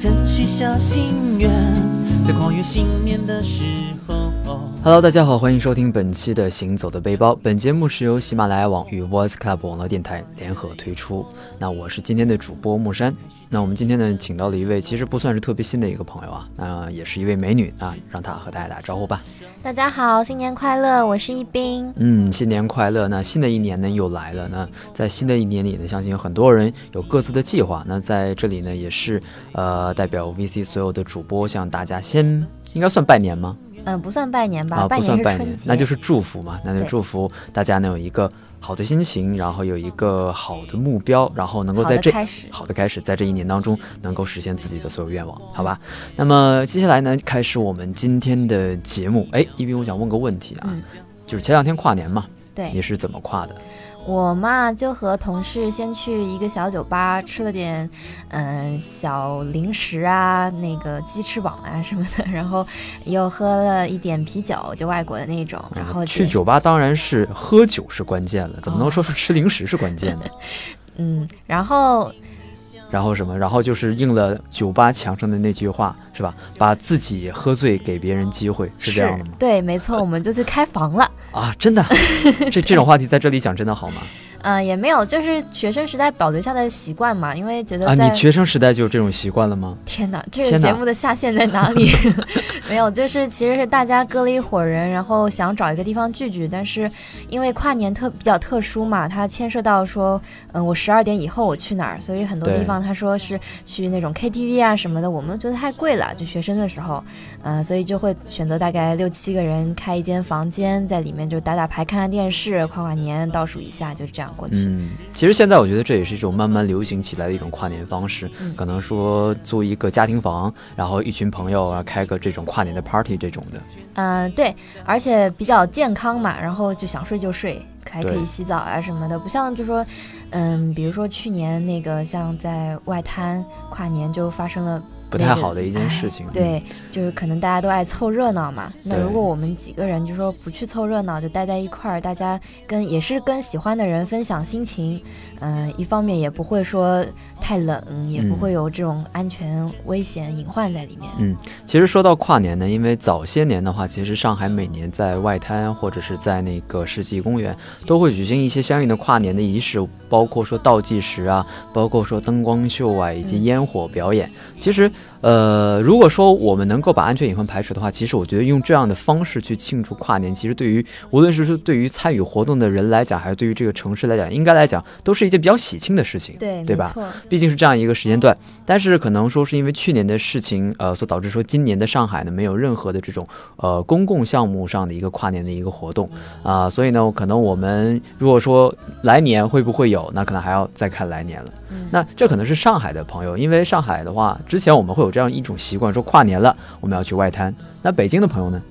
曾许下心愿，在跨越信念的时候。Hello，大家好，欢迎收听本期的《行走的背包》。本节目是由喜马拉雅网与 Voice Club 网络电台联合推出。那我是今天的主播木山。那我们今天呢，请到了一位其实不算是特别新的一个朋友啊，那也是一位美女啊，让她和大家打招呼吧。大家好，新年快乐！我是一冰。嗯，新年快乐！那新的一年呢又来了。那在新的一年里呢，相信有很多人有各自的计划。那在这里呢，也是呃代表 VC 所有的主播向大家先应该算拜年吗？嗯，不算拜年吧，啊，不算拜年，那就是祝福嘛。那就祝福大家能有一个好的心情，然后有一个好的目标，然后能够在这好的开始，在这一年当中能够实现自己的所有愿望，好吧？那么接下来呢，开始我们今天的节目。哎，一斌，我想问个问题啊，嗯、就是前两天跨年嘛，对，你是怎么跨的？我嘛就和同事先去一个小酒吧吃了点，嗯，小零食啊，那个鸡翅膀啊什么的，然后又喝了一点啤酒，就外国的那种。然后去酒吧当然是喝酒是关键了，怎么能说是吃零食是关键呢？嗯，然后。然后什么？然后就是应了酒吧墙上的那句话，是吧？把自己喝醉，给别人机会，是这样的吗？对，没错，我们就去开房了啊！真的，这这种话题在这里讲真的好吗？嗯，也没有，就是学生时代保留下的习惯嘛，因为觉得啊，你学生时代就有这种习惯了吗？天哪，这个节目的下限在哪里？没有，就是其实是大家搁了一伙人，然后想找一个地方聚聚，但是因为跨年特比较特殊嘛，它牵涉到说，嗯，我十二点以后我去哪儿，所以很多地方他说是去那种 KTV 啊什么的，我们觉得太贵了，就学生的时候，嗯，所以就会选择大概六七个人开一间房间，在里面就打打牌、看看电视、跨跨年，倒数一下，就是这样。嗯，其实现在我觉得这也是一种慢慢流行起来的一种跨年方式，嗯、可能说租一个家庭房，然后一群朋友然后开个这种跨年的 party 这种的。嗯、呃，对，而且比较健康嘛，然后就想睡就睡，还可以洗澡啊什么的，不像就说，嗯，比如说去年那个像在外滩跨年就发生了。不太好的一件事情，哎、对，就是可能大家都爱凑热闹嘛。那如果我们几个人就说不去凑热闹，就待在一块儿，大家跟也是跟喜欢的人分享心情，嗯、呃，一方面也不会说太冷，也不会有这种安全危险隐患在里面。嗯，其实说到跨年呢，因为早些年的话，其实上海每年在外滩或者是在那个世纪公园都会举行一些相应的跨年的仪式，包括说倒计时啊，包括说灯光秀啊，以及烟火表演。嗯、其实。呃，如果说我们能够把安全隐患排除的话，其实我觉得用这样的方式去庆祝跨年，其实对于无论是说对于参与活动的人来讲，还是对于这个城市来讲，应该来讲都是一件比较喜庆的事情，对对吧？毕竟是这样一个时间段。但是可能说是因为去年的事情，呃，所导致说今年的上海呢没有任何的这种呃公共项目上的一个跨年的一个活动啊、呃，所以呢，可能我们如果说来年会不会有，那可能还要再看来年了。嗯、那这可能是上海的朋友，因为上海的话，之前我们会有这样一种习惯，说跨年了我们要去外滩。那北京的朋友呢？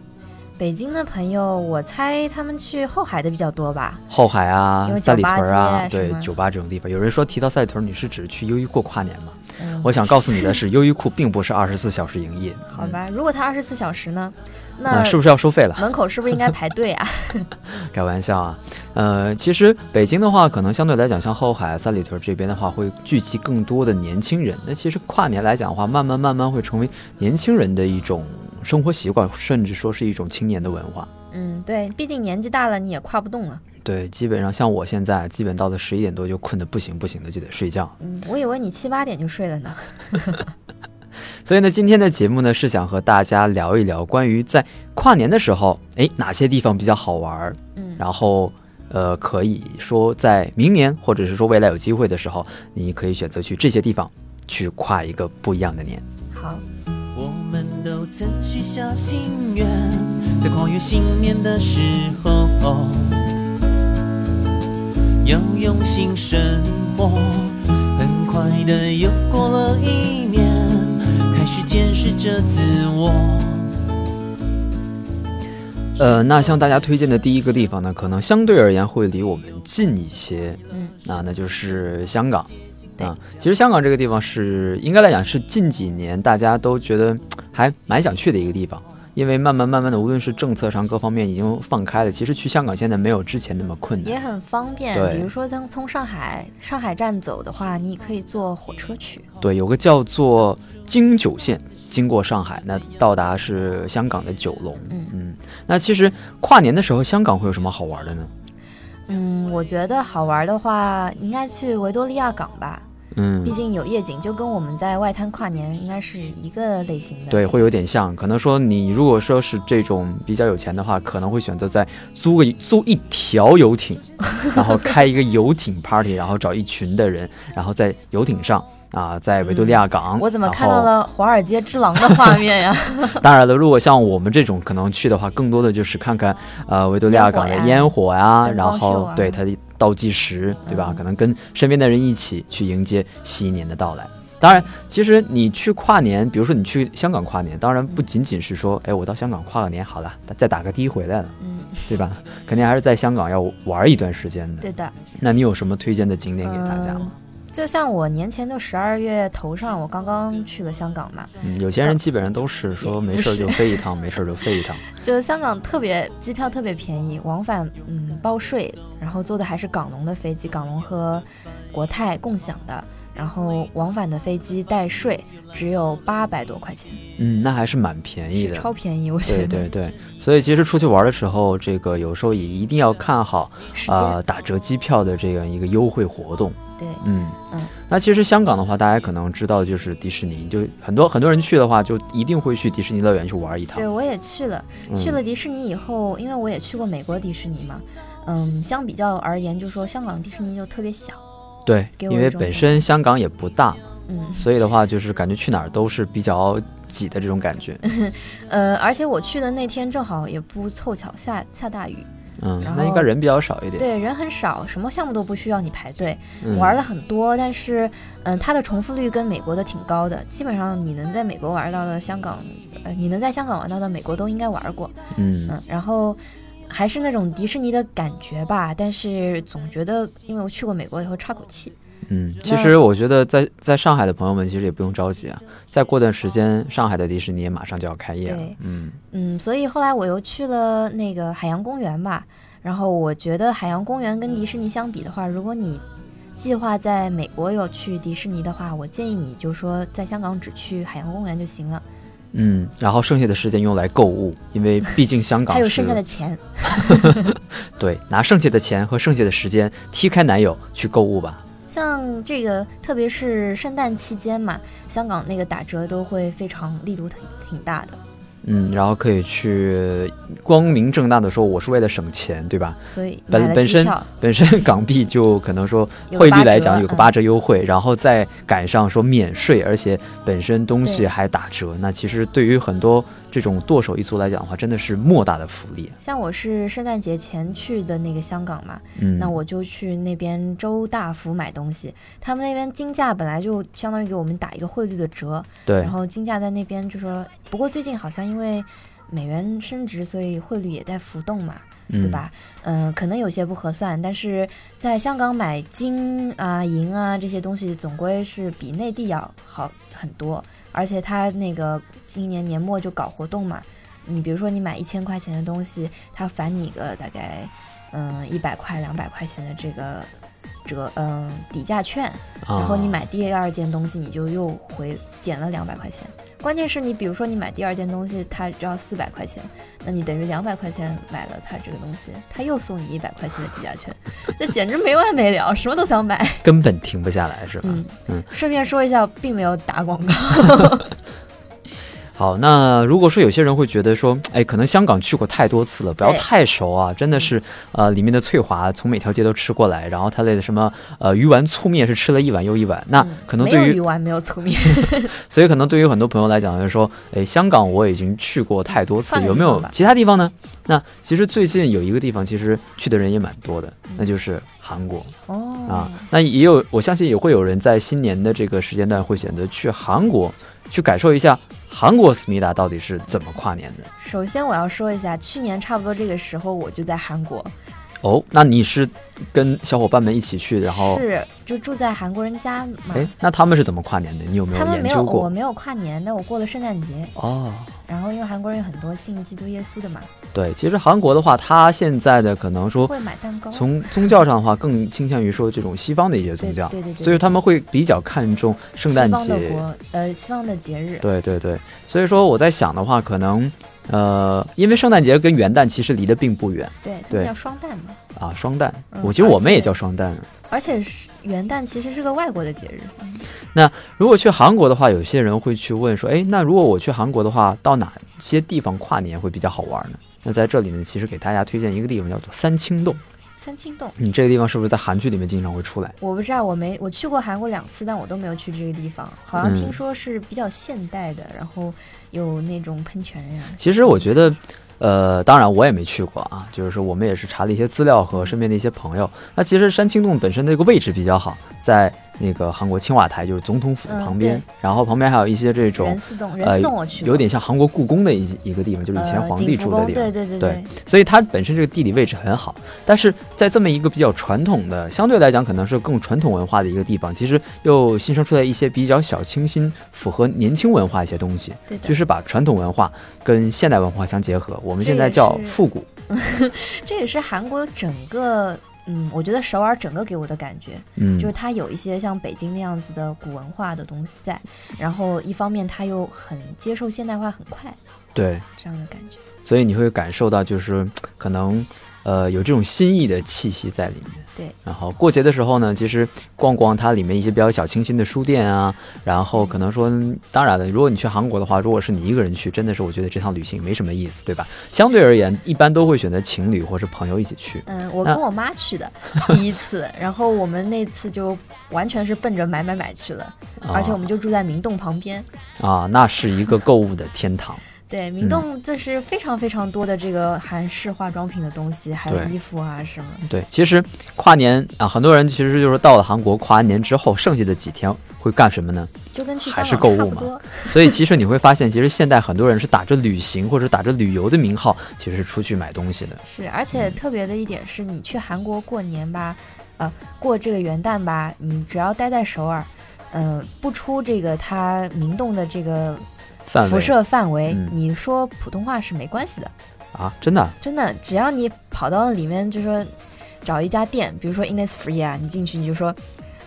北京的朋友，我猜他们去后海的比较多吧？后海啊，三里屯啊，对，酒吧这种地方。有人说提到三里屯，你是指去优衣库跨年吗？嗯、我想告诉你的是，优衣库并不是二十四小时营业。好吧，如果它二十四小时呢？那、呃、是不是要收费了？门口是不是应该排队啊？开玩笑啊，呃，其实北京的话，可能相对来讲，像后海、三里屯这边的话，会聚集更多的年轻人。那其实跨年来讲的话，慢慢慢慢会成为年轻人的一种生活习惯，甚至说是一种青年的文化。嗯，对，毕竟年纪大了，你也跨不动了。对，基本上像我现在，基本到了十一点多就困得不行不行的，就得睡觉。嗯，我以为你七八点就睡了呢。所以呢，今天的节目呢是想和大家聊一聊关于在跨年的时候，哎，哪些地方比较好玩？嗯，然后呃，可以说在明年或者是说未来有机会的时候，你可以选择去这些地方去跨一个不一样的年。好，我们都曾许下心愿，在跨越新年的时候，要用心生活。很快的又过了一年。开始见识着自我。呃，那向大家推荐的第一个地方呢，可能相对而言会离我们近一些。嗯，那那就是香港。啊，其实香港这个地方是应该来讲是近几年大家都觉得还蛮想去的一个地方，因为慢慢慢慢的，无论是政策上各方面已经放开了，其实去香港现在没有之前那么困难。也很方便。对比如说像从上海上海站走的话，你可以坐火车去。对，有个叫做京九线，经过上海，那到达是香港的九龙。嗯那其实跨年的时候，香港会有什么好玩的呢？嗯，我觉得好玩的话，应该去维多利亚港吧，嗯毕，竟有夜景，就跟我们在外滩跨年应该是一个类型的。对，会有点像。可能说你如果说是这种比较有钱的话，可能会选择在租个租一条游艇，然后开一个游艇 party，然后找一群的人，然后在游艇上啊，在维多利亚港。嗯我怎么看到了华尔街之狼的画面呀？当然了，如果像我们这种可能去的话，更多的就是看看呃维多利亚港的烟烟火呀，灯然后对它的倒计时，对吧？嗯可能跟身边的人一起去迎接新一年的到来。当然，其实你去跨年，比如说你去香港跨年，当然不仅仅是说，哎，我到香港跨个年好了，再打个的回来了，嗯，对吧？肯定还是在香港要玩一段时间的。对的。那你有什么推荐的景点给大家吗嗯？就像我年前的十二月头上，我刚刚去了香港嘛，嗯，有些人基本上都是说没事儿就飞一趟，没事儿就飞一趟。就香港特别机票特别便宜，往返嗯包税，然后坐的还是港龙的飞机，港龙和国泰共享的，然后往返的飞机带税只有八百多块钱，嗯，那还是蛮便宜的。超便宜，我觉得。对对对，所以其实出去玩的时候，这个有时候也一定要看好啊、呃打折机票的这样一个优惠活动。对，嗯嗯，那其实香港的话，大家可能知道就是迪士尼，就很多很多人去的话，就一定会去迪士尼乐园去玩一趟对。我也去了，嗯去了迪士尼以后，因为我也去过美国迪士尼嘛，嗯，相比较而言，就说香港迪士尼就特别小，对，因为本身香港也不大，嗯，所以的话就是感觉去哪儿都是比较挤的这种感觉。呃，而且我去的那天正好也不凑巧下下大雨，嗯，那应该人比较少一点。对，人很少，什么项目都不需要你排队，嗯，玩的很多，但是，嗯，它的重复率跟美国的挺高的，基本上你能在美国玩到的香港，呃，你能在香港玩到的美国都应该玩过，嗯嗯，然后还是那种迪士尼的感觉吧，但是总觉得，因为我去过美国以后差口气，嗯，其实我觉得在在上海的朋友们其实也不用着急啊，再过段时间上海的迪士尼也马上就要开业了对。嗯。嗯，所以后来我又去了那个海洋公园吧，然后我觉得海洋公园跟迪士尼相比的话，如果你计划在美国有去迪士尼的话，我建议你就说在香港只去海洋公园就行了，嗯，然后剩下的时间用来购物，因为 毕竟香港还有剩下的钱。对，拿剩下的钱和剩下的时间踢开男友去购物吧。像这个，特别是圣诞期间嘛，香港那个打折都会非常力度挺挺大的，嗯，然后可以去光明正大的说我是为了省钱，对吧？所以本本身本身港币就可能说汇率来讲有个嗯八折优惠，然后再赶上说免税，而且本身东西还打折，那其实对于很多这种剁手一族来讲的话，真的是莫大的福利。像我是圣诞节前去的那个香港嘛，嗯，那我就去那边周大福买东西，他们那边金价本来就相当于给我们打一个汇率的折，对。然，后金价在那边就说，不过最近好像因为美元升值，所以汇率也在浮动嘛，对对？吧？嗯、可能有些不合算，但是在香港买金啊、银啊这些东西，总归是比内地要好很多。而且他那个今年年末就搞活动嘛，你比如说你买一千块钱的东西，他返你个大概嗯一百块、两百块钱的这个折嗯底价券，然然后你买第二件东西，你就又回减了两百块钱。关键是你比如说你买第二件东西，它只要四百块钱，那你等于两百块钱买了它这个东西，它又送你一百块钱的底价券，这简直没完没了，什么都想买。根本停不下来，是吧？嗯嗯顺便说一下，并没有打广告。好，那如果说有些人会觉得说，哎，可能香港去过太多次了，不要太熟啊，真的是，呃，里面的翠华从每条街都吃过来，然后它的什么呃鱼丸粗面是吃了一碗又一碗，那嗯可能对于鱼丸，没有粗面，所以可能对于很多朋友来讲，就是说，哎，香港我已经去过太多次，有没有其他地方呢？那其实最近有一个地方，其实去的人也蛮多的，那就是韩国。哦。啊。那也有，我相信也会有人在新年的这个时间段会选择去韩国，去感受一下韩国思密达到底是怎么跨年的。首先我要说一下，去年差不多这个时候我就在韩国，哦，那你是跟小伙伴们一起去，然后，是就住在韩国人家嘛。哎，那他们是怎么跨年的？你有没他们没有，研究过？我没有跨年，但我过了圣诞节。哦，然后因为韩国人有很多信基督耶稣的嘛，对，其实韩国的话，他现在的可能说会买蛋糕。从宗教上的话，更倾向于说这种西方的一些宗教，对对对，所以他们会比较看重圣诞节，呃西方的节日。对对对，所以说我在想的话，可能呃，因为圣诞节跟元旦其实离得并不远，对对叫双旦嘛。啊，双旦，嗯我觉得我们也叫双旦。而且是元旦其实是个外国的节日，那如果去韩国的话，有些人会去问说，哎，那如果我去韩国的话，到哪些地方跨年会比较好玩呢？那在这里呢，其实给大家推荐一个地方，叫做三清洞。三清洞。你这个地方是不是在韩剧里面经常会出来？我不知道，我没我去过韩国两次，但我都没有去这个地方。好像嗯听说是比较现代的，然后有那种喷泉呀。其实我觉得，呃，当然我也没去过啊，就是说我们也是查了一些资料和身边的一些朋友。那其实山青洞本身的这个位置比较好，在那个韩国青瓦台，就是总统府嗯旁边，对然后旁边还有一些这种仁寺洞，仁呃寺洞我去过，有点像韩国故宫的一一个地方，就是以前呃皇帝住的地方。对对对对所以它本身这个地理位置很好，但是在这么一个比较传统的，相对来讲可能是更传统文化的一个地方，其实又新生出来一些比较小清新、符合年轻文化一些东西，就是把传统文化跟现代文化相结合。我们现在叫复古。这也是韩国整个，嗯，我觉得首尔整个给我的感觉，嗯，就是它有一些像北京那样子的古文化的东西在，然后一方面它又很接受现代化，很快对，这样的感觉。所以你会感受到就是可能呃有这种新意的气息在里面。对，然后过节的时候呢，其实逛逛它里面一些比较小清新的书店啊，然后可能说，当然了，如果你去韩国的话，如果是你一个人去，真的是我觉得这趟旅行没什么意思，对吧？相对而言，一般都会选择情侣或是朋友一起去。嗯，我跟我妈去的 第一次，然后我们那次就完全是奔着买买买去了，而且我们就住在明洞旁边。啊，那是一个购物的天堂。对，明洞就是非常非常多的这个韩式化妆品的东西，还有衣服啊什么。对，其实跨年啊，很多人其实就是到了韩国跨完年之后，剩下的几天会干什么呢？就跟去还是购物嘛。所以其实你会发现，其实现代很多人是打着旅行或者打着旅游的名号，其实是出去买东西的。是，而且特别的一点是，你去韩国过年吧，呃，过这个元旦吧，你只要待在首尔，呃，不出这个它明洞的这个辐范围。射范围，嗯。你说普通话是没关系的。啊，真的啊？真的，只要你跑到里面，就说找一家店，比如说 Innisfree 啊，你进去你就说，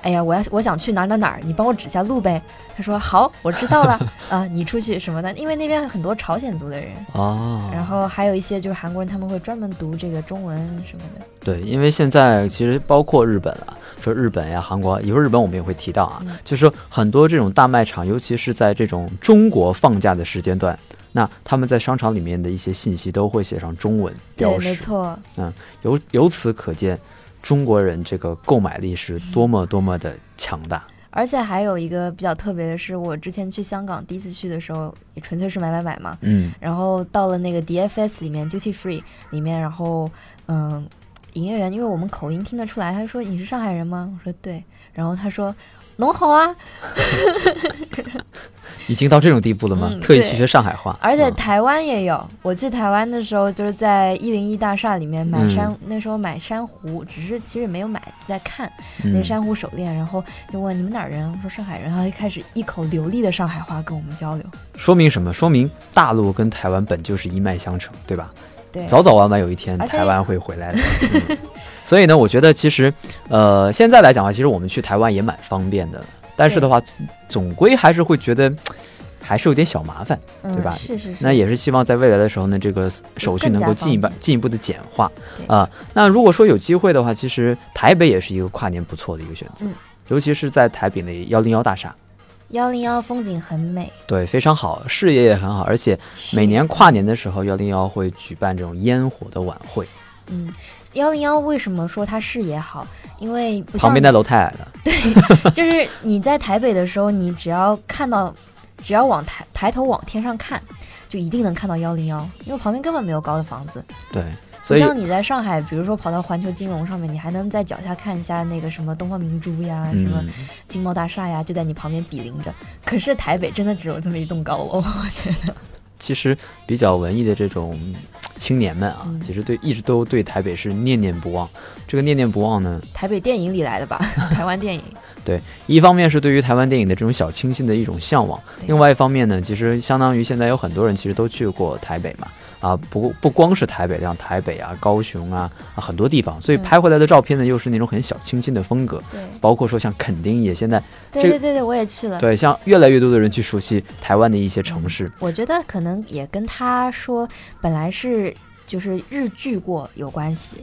哎呀，我要我想去哪儿哪儿哪儿，你帮我指下路呗。他说好，我知道了。啊，你出去什么的，因为那边很多朝鲜族的人，哦，然后还有一些就是韩国人，他们会专门读这个中文什么的。对，因为现在其实包括日本啊，说日本呀、韩国，一会儿日本我们也会提到啊，嗯就是说很多这种大卖场，尤其是在这种中国放假的时间段，那他们在商场里面的一些信息都会写上中文标对，没错。嗯，由由此可见，中国人这个购买力是多么多么的强大。而且还有一个比较特别的是，我之前去香港第一次去的时候，也纯粹是买买买嘛。嗯，然后到了那个 DFS 里面 Duty Free 里面，然后嗯，营业员因为我们口音听得出来，他说你是上海人吗？我说对，然后他说侬好啊，已经到这种地步了吗？嗯特意去学上海话，而且嗯台湾也有。我去台湾的时候，就是在一零一大厦里面买嗯珊，那时候买珊瑚，只是其实没有买，在看那嗯珊瑚手链，然后就问你们哪儿人？我说上海人，然后一开始一口流利的上海话跟我们交流。说明什么？说明大陆跟台湾本就是一脉相承，对吧？对，早早晚晚有一天台湾会回来的。嗯。所以呢，我觉得其实，呃，现在来讲的话，其实我们去台湾也蛮方便的，但是的话，总归还是会觉得还是有点小麻烦。嗯对吧？是是是。那也是希望在未来的时候呢，这个手续能够进一步进一步的简化。对。啊、那如果说有机会的话，其实台北也是一个跨年不错的一个选择，嗯。尤其是在台北的幺零幺大厦，幺零幺风景很美，对，非常好，视野也很好，而且每年跨年的时候，幺零幺会举办这种烟火的晚会，嗯，幺零幺为什么说它视野好？因为旁边的楼太矮了。对就是你在台北的时候，你只要看到，只要往抬抬头往天上看，就一定能看到幺零幺，因为旁边根本没有高的房子。对，不所以像你在上海，比如说跑到环球金融上面，你还能在脚下看一下那个什么东方明珠呀，什么嗯，金茂大厦呀，就在你旁边比邻着。可是台北真的只有这么一栋高楼，我觉得。其实比较文艺的这种青年们啊，嗯其实对一直都对台北是念念不忘。这个念念不忘呢，台北电影里来的吧？台湾电影。对，一方面是对于台湾电影的这种小清新的一种向往，另外一方面呢，其实相当于现在有很多人其实都去过台北嘛，啊，不不光是台北，像台北啊、高雄啊啊很多地方，所以嗯。拍回来的照片呢，又是那种很小清新的风格，对。包括说像垦丁也现在这个对对对对，我也去了。对，像越来越多的人去熟悉台湾的一些城市，我觉得可能也跟他说本来是就是日剧过有关系，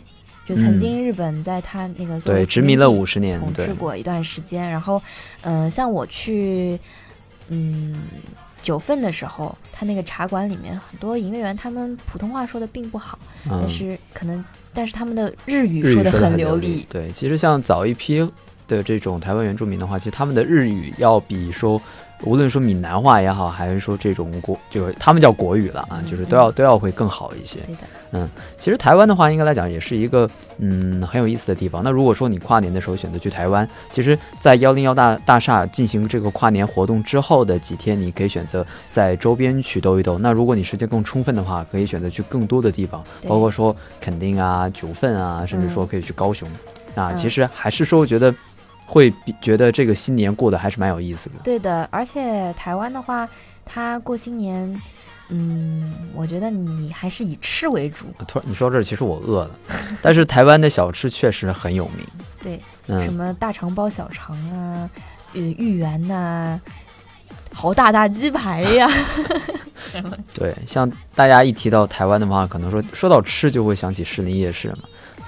就曾经日本在他那个嗯对，殖民了五十年，统对治过一段时间，然后，嗯、像我去，嗯，九份的时候，他那个茶馆里面很多营业员他们普通话说的并不好，嗯但，是可能但是他们的日语说的很流利。对，其实像早一批的这种台湾原住民的话，其实他们的日语要比说。无论说闽南话也好，还是说这种国，就是他们叫国语了啊，嗯就是都要都要会更好一些。嗯，其实台湾的话，应该来讲也是一个嗯很有意思的地方。那如果说你跨年的时候选择去台湾，其实，在幺零幺大大厦进行这个跨年活动之后的几天，你可以选择在周边去兜一兜。那如果你时间更充分的话，可以选择去更多的地方，包括说垦丁啊、九份啊，甚至说可以去高雄。啊，嗯其实还是说觉得会比觉得这个新年过得还是蛮有意思的。对的，而且台湾的话，他过新年，嗯，我觉得你还是以吃为主，突然你说到这儿，其实我饿了，但是台湾的小吃确实很有名。对，什嗯，么大肠包小肠啊，呃，芋圆呐、好大大鸡排呀，对，像大家一提到台湾的话，可能说说到吃就会想起士林夜市嘛。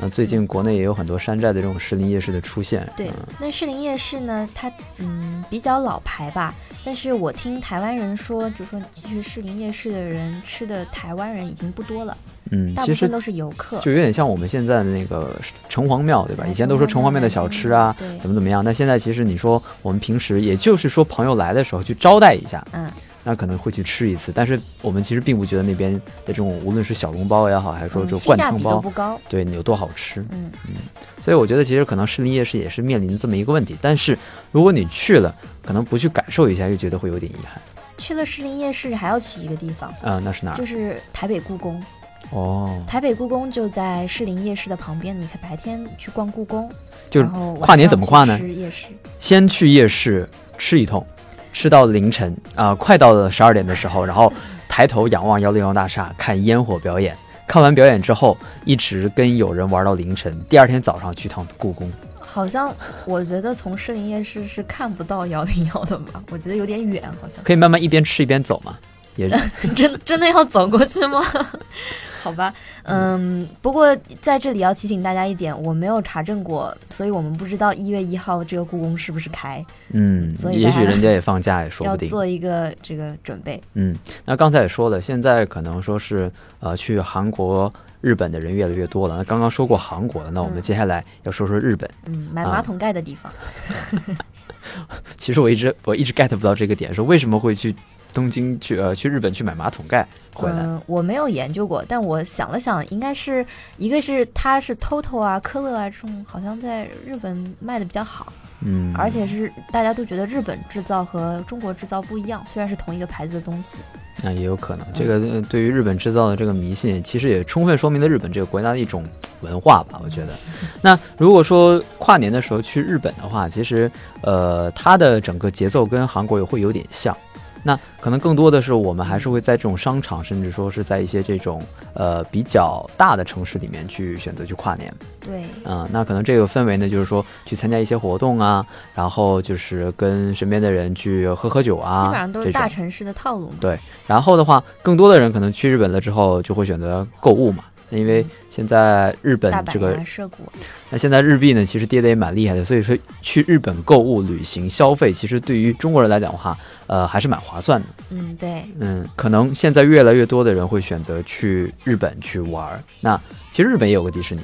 那最近国内也有很多山寨的这种士林夜市的出现。对嗯，那士林夜市呢，它嗯比较老牌吧，但是我听台湾人说，就说去士林夜市的人吃的台湾人已经不多了，嗯，大其实部分都是游客。就有点像我们现在的那个城隍庙，对吧？哎以前都说城隍庙的小吃啊，对，怎么怎么样。那现在其实你说我们平时也就是说朋友来的时候去招待一下，嗯，那可能会去吃一次，但是我们其实并不觉得那边的这种无论是小笼包也好，还是说这种灌汤包，不高。对有多好吃。嗯嗯，所以我觉得其实可能士林夜市也是面临这么一个问题，但是如果你去了，可能不去感受一下，又觉得会有点遗憾。去了士林夜市还要去一个地方，啊、那是哪儿？就是台北故宫。哦，台北故宫就在士林夜市的旁边，你可以白天去逛故宫，就是跨年怎么跨呢吃夜市。先去夜市吃一通，吃到凌晨啊、快到了十二点的时候，然后抬头仰望幺零幺大厦看烟火表演。看完表演之后，一直跟友人玩到凌晨。第二天早上去趟故宫。好像我觉得从士林夜市是看不到幺零幺的吧？我觉得有点远，好像。可以慢慢一边吃一边走嘛，也 真真的要走过去吗？好吧，嗯，不过在这里要提醒大家一点，我没有查证过，所以我们不知道一月一号这个故宫是不是开，嗯，所以也许人家也放假也说要不定。要做一个这个准备。嗯，那刚才也说了，现在可能说是呃去韩国、日本的人越来越多了。那刚刚说过韩国了，那我们嗯接下来要说说日本。嗯，买啊马桶盖的地方，其实我一直我一直 get 不到这个点，说为什么会去东京去呃去日本去买马桶盖回来？嗯，我没有研究过，但我想了想，应该是一个是它是 TOTO 啊、科勒啊这种，好像在日本卖的比较好，嗯，而且是大家都觉得日本制造和中国制造不一样，虽然是同一个牌子的东西。那也有可能，这个呃对于日本制造的这个迷信，其实也充分说明了日本这个国家的一种文化吧。我觉得，那如果说跨年的时候去日本的话，其实呃它的整个节奏跟韩国也会有点像。那可能更多的是我们还是会在这种商场，甚至说是在一些这种呃比较大的城市里面去选择去跨年。对，嗯，那可能这个氛围呢，就是说去参加一些活动啊，然后就是跟身边的人去喝喝酒啊，基本上都是大城市的套路嘛。对然后的话，更多的人可能去日本了之后，就会选择购物嘛，因为现在日本这个那现在日币呢，其实跌得也蛮厉害的，所以说去日本购物、旅行、消费，其实对于中国人来讲的话，呃，还是蛮划算的。嗯，对，嗯，可能现在越来越多的人会选择去日本去玩儿。那其实日本也有个迪士尼，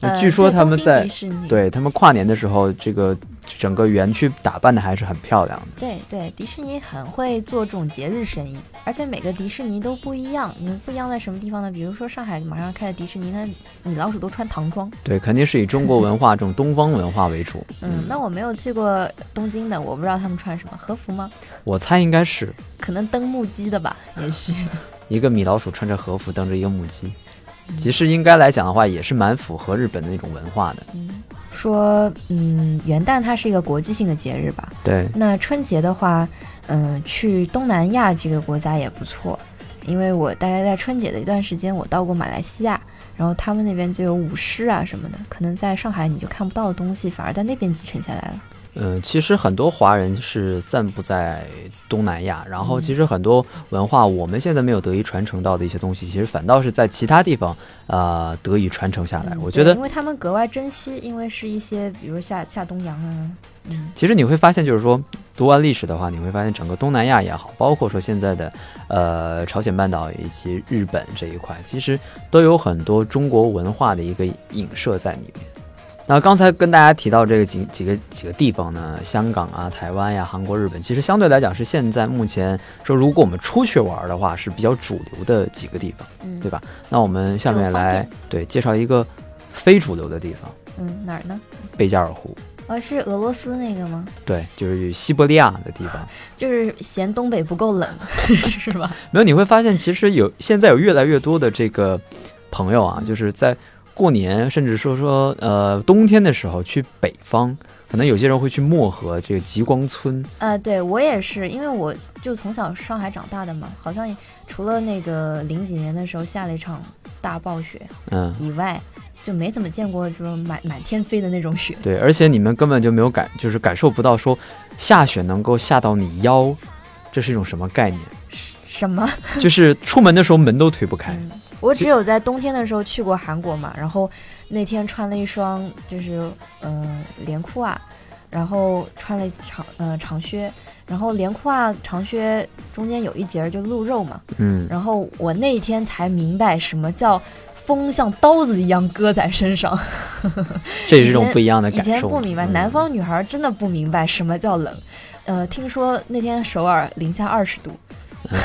那呃据说他们在对他们跨年的时候，这个整个园区打扮的还是很漂亮的。对对，迪士尼很会做这种节日生意，而且每个迪士尼都不一样。你们不一样在什么地方呢？比如说上海马上开的迪士尼，它米老鼠都穿唐装。对，肯定是以中国文化这种东方文化为主。嗯，那我没有去过东京的，我不知道他们穿什么和服吗？我猜应该是可能登木屐的吧，也许。一个米老鼠穿着和服，登着一个木鸡。其实应该来讲的话，也是蛮符合日本的那种文化的。嗯，说，嗯，元旦它是一个国际性的节日吧？对，那春节的话，嗯，去东南亚这个国家也不错，因为我大概在春节的一段时间，我到过马来西亚，然后他们那边就有舞狮啊什么的，可能在上海你就看不到的东西，反而在那边继承下来了。嗯，其实很多华人是散布在东南亚，然后其实很多文化我们现在没有得以传承到的一些东西，其实反倒是在其他地方呃得以传承下来。我觉得，因为他们格外珍惜，因为是一些比如下下东洋啊。嗯，其实你会发现，就是说读完历史的话，你会发现整个东南亚也好，包括说现在的呃朝鲜半岛以及日本这一块，其实都有很多中国文化的一个影射在里面。那刚才跟大家提到这个几几个几个地方呢，香港啊、台湾呀、韩国、日本，其实相对来讲是现在目前说，如果我们出去玩的话，是比较主流的几个地方，嗯，对吧？那我们下面来对介绍一个非主流的地方，嗯，哪儿呢？贝加尔湖，呃，是俄罗斯那个吗？对，就是西伯利亚的地方，就是嫌东北不够冷，是吧？没有，你会发现其实有现在有越来越多的这个朋友啊，就是在。过年，甚至说说，呃，冬天的时候去北方，可能有些人会去漠河这个极光村。呃，对我也是，因为我就从小上海长大的嘛，好像除了那个零几年的时候下了一场大暴雪，嗯，以外，就没怎么见过这种满满天飞的那种雪。对，而且你们根本就没有感，就是感受不到说下雪能够下到你腰，这是一种什么概念？什么？就是出门的时候门都推不开。我只有在冬天的时候去过韩国嘛，然后那天穿了一双就是嗯连裤袜，然后穿了长呃长靴，然后连裤袜长靴中间有一节就露肉嘛，嗯，然后我那一天才明白什么叫风像刀子一样割在身上，这是一种不一样的感受。以前不明白，南方女孩真的不明白什么叫冷，呃，听说那天首尔零下二十度。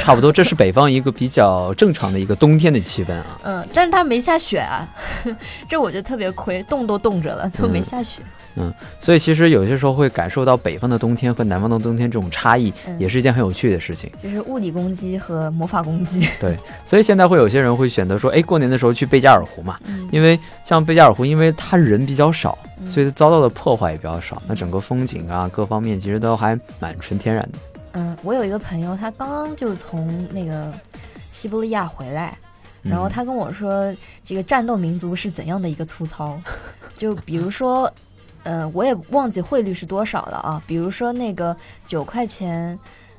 差不多，这是北方一个比较正常的一个冬天的气温啊。嗯，但是它没下雪啊，这我觉得特别亏，冻都冻着了，都没下雪。嗯，所以其实有些时候会感受到北方的冬天和南方的冬天这种差异，也是一件很有趣的事情。就是物理攻击和魔法攻击。对，所以现在会有些人会选择说，哎，过年的时候去贝加尔湖嘛，因为像贝加尔湖，因为它人比较少，所以遭到的破坏也比较少，那整个风景啊各方面其实都还蛮纯天然的。嗯，我有一个朋友，他刚刚就从那个西伯利亚回来，然后他跟我说，这个战斗民族是怎样的一个粗糙？就比如说，呃，我也忘记汇率是多少了啊。比如说那个九块钱，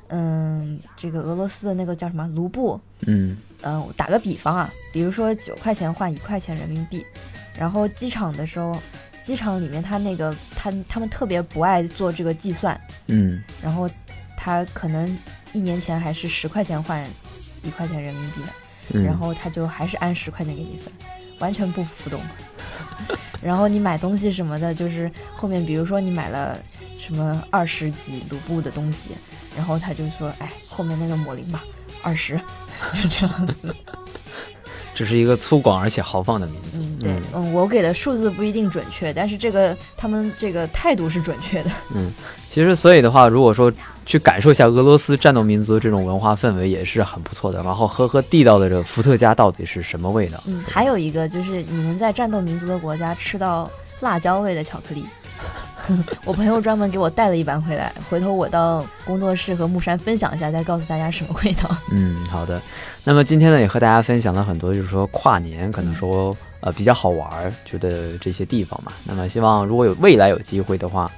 嗯，这个俄罗斯的那个叫什么卢布？嗯，嗯，打个比方啊，比如说九块钱换一块钱人民币，然后机场的时候，机场里面他那个他他们特别不爱做这个计算，嗯，然后。他可能一年前还是十块钱换一块钱人民币的，然后他就还是按十块钱给你算，完全不浮动。然后你买东西什么的，就是后面比如说你买了什么二十几卢布的东西，然后他就说：“哎，后面那个抹零吧，二十。”就这样子。这是一个粗犷而且豪放的民族。嗯，对，嗯，我给的数字不一定准确，但是这个他们这个态度是准确的。嗯，其实所以的话，如果说去感受一下俄罗斯战斗民族的这种文化氛围，也是很不错的。然后喝喝地道的这伏特加到底是什么味道？嗯，还有一个就是你能在战斗民族的国家吃到辣椒味的巧克力。我朋友专门给我带了一板回来，回头我到工作室和木山分享一下，再告诉大家什么味道。嗯，好的。那么今天呢，也和大家分享了很多，就是说跨年可能说呃比较好玩，觉得这些地方嘛。那么希望如果有未来有机会的话，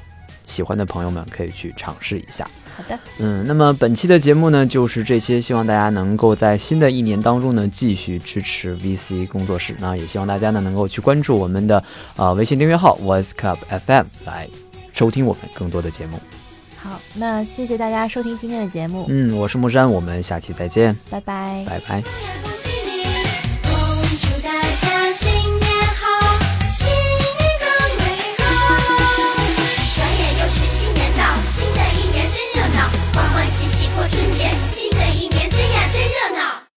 喜欢的朋友们可以去尝试一下。好的。嗯，那么本期的节目呢就是这些，希望大家能够在新的一年当中呢继续支持 VC 工作室。那也希望大家呢能够去关注我们的呃微信订阅号 Voice Club FM 来收听我们更多的节目。好，那谢谢大家收听今天的节目。嗯，我是木山，我们下期再见，拜拜，拜拜。